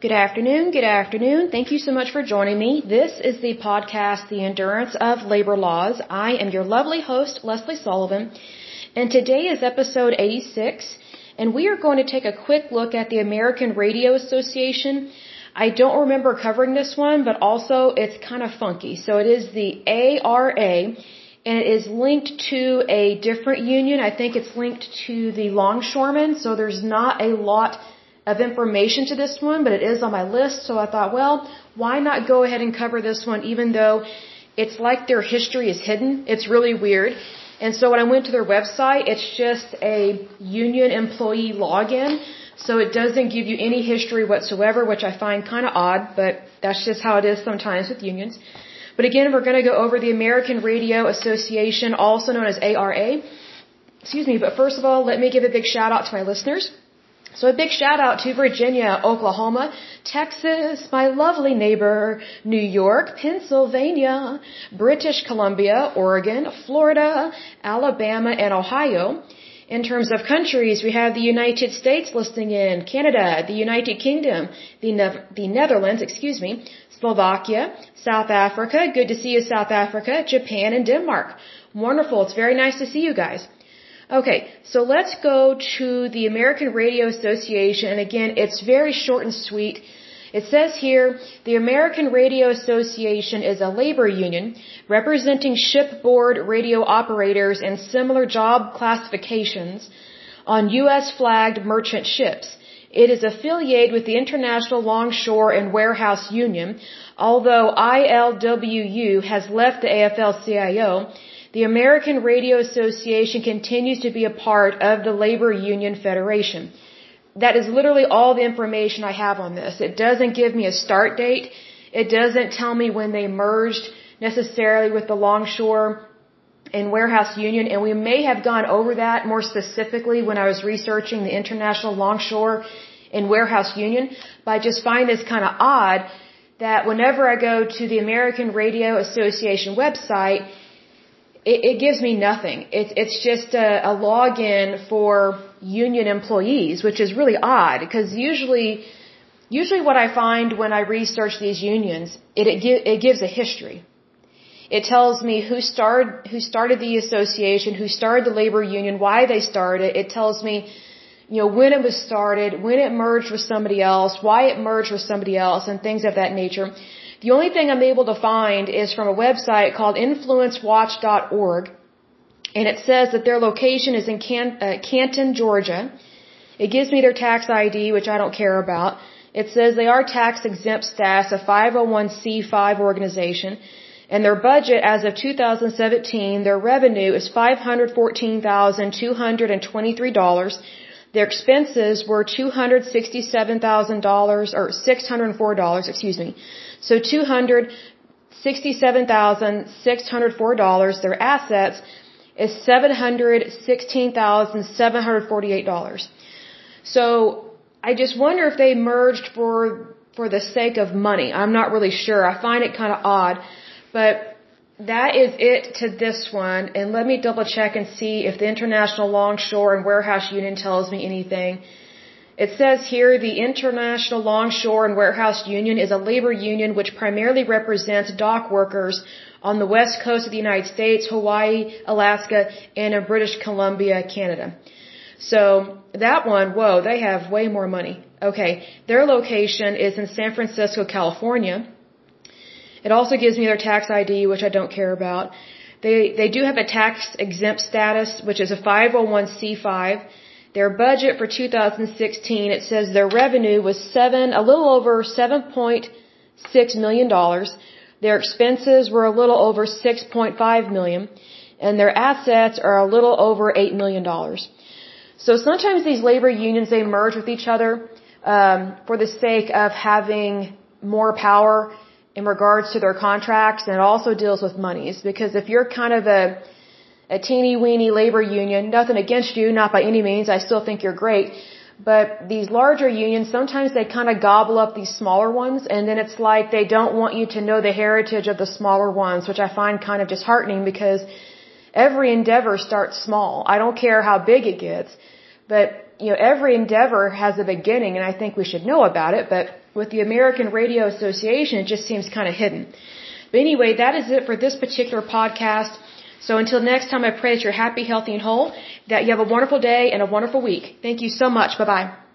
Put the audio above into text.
Good afternoon. Good afternoon. Thank you so much for joining me. This is the podcast, The Endurance of Labor Laws. I am your lovely host, Lesley Sullivan, and today is episode 86, and we are going to take a quick look at the American Radio Association. I don't remember covering this one, but also it's kind of funky. So it is the ARA, and it is linked to a different union. I think it's linked to the longshoremen, so there's not a lot of information to this one, but it is on my list, so I thought, well, why not go ahead and cover this one even though it's like their history is hidden. It's really weird. And so when I went to their website, it's just a union employee login. So it doesn't give you any history whatsoever, which I find kind of odd, but that's just how it is sometimes with unions. But again, we're going to go over the American Radio Association, also known as ARA. Excuse me, but first of all, let me give a big shout out to my listeners. So a big shout out to Virginia, Oklahoma, Texas, my lovely neighbor, New York, Pennsylvania, British Columbia, Oregon, Florida, Alabama, and Ohio. In terms of countries, we have the United States listing in, Canada, the United Kingdom, the, ne- the Netherlands, excuse me, Slovakia, South Africa, good to see you South Africa, Japan, and Denmark. Wonderful, it's very nice to see you guys. Okay, so let's go to the American Radio Association, and again, it's very short and sweet. It says here, the American Radio Association is a labor union representing shipboard radio operators and similar job classifications on U.S. flagged merchant ships. It is affiliated with the International Longshore and Warehouse Union. Although ILWU has left the AFL-CIO, the American Radio Association continues to be a part of the Labor Union Federation. That is literally all the information I have on this. It doesn't give me a start date. It doesn't tell me when they merged necessarily with the Longshore and Warehouse Union, and we may have gone over that more specifically when I was researching the International Longshore and Warehouse Union, but I just find this kind of odd that whenever I go to the American Radio Association website, it, it gives me nothing. It's it's just a, a login for union employees, which is really odd because usually, usually what I find when I research these unions, it it, give, it gives a history. It tells me who started who started the association, who started the labor union, why they started. It tells me, you know, when it was started, when it merged with somebody else, why it merged with somebody else, and things of that nature. The only thing I'm able to find is from a website called influencewatch.org, and it says that their location is in Can- uh, Canton, Georgia. It gives me their tax ID, which I don't care about. It says they are tax exempt status, a 501c5 organization, and their budget as of 2017, their revenue is $514,223. Their expenses were $267,000 or $604, excuse me. So $267,604. Their assets is $716,748. So I just wonder if they merged for for the sake of money. I'm not really sure. I find it kind of odd, but that is it to this one. And let me double check and see if the International Longshore and Warehouse Union tells me anything. It says here the International Longshore and Warehouse Union is a labor union which primarily represents dock workers on the west coast of the United States, Hawaii, Alaska, and in British Columbia, Canada. So that one, whoa, they have way more money. Okay, their location is in San Francisco, California. It also gives me their tax ID, which I don't care about. They they do have a tax exempt status, which is a 501c5. Their budget for 2016, it says their revenue was seven, a little over 7.6 million dollars. Their expenses were a little over 6.5 million, and their assets are a little over 8 million dollars. So sometimes these labor unions they merge with each other um, for the sake of having more power in regards to their contracts, and it also deals with monies because if you're kind of a a teeny weeny labor union. Nothing against you, not by any means. I still think you're great. But these larger unions, sometimes they kind of gobble up these smaller ones, and then it's like they don't want you to know the heritage of the smaller ones, which I find kind of disheartening because every endeavor starts small. I don't care how big it gets, but you know, every endeavor has a beginning, and I think we should know about it, but with the American Radio Association, it just seems kind of hidden. But anyway, that is it for this particular podcast. So until next time, I pray that you're happy, healthy, and whole, that you have a wonderful day and a wonderful week. Thank you so much. Bye bye.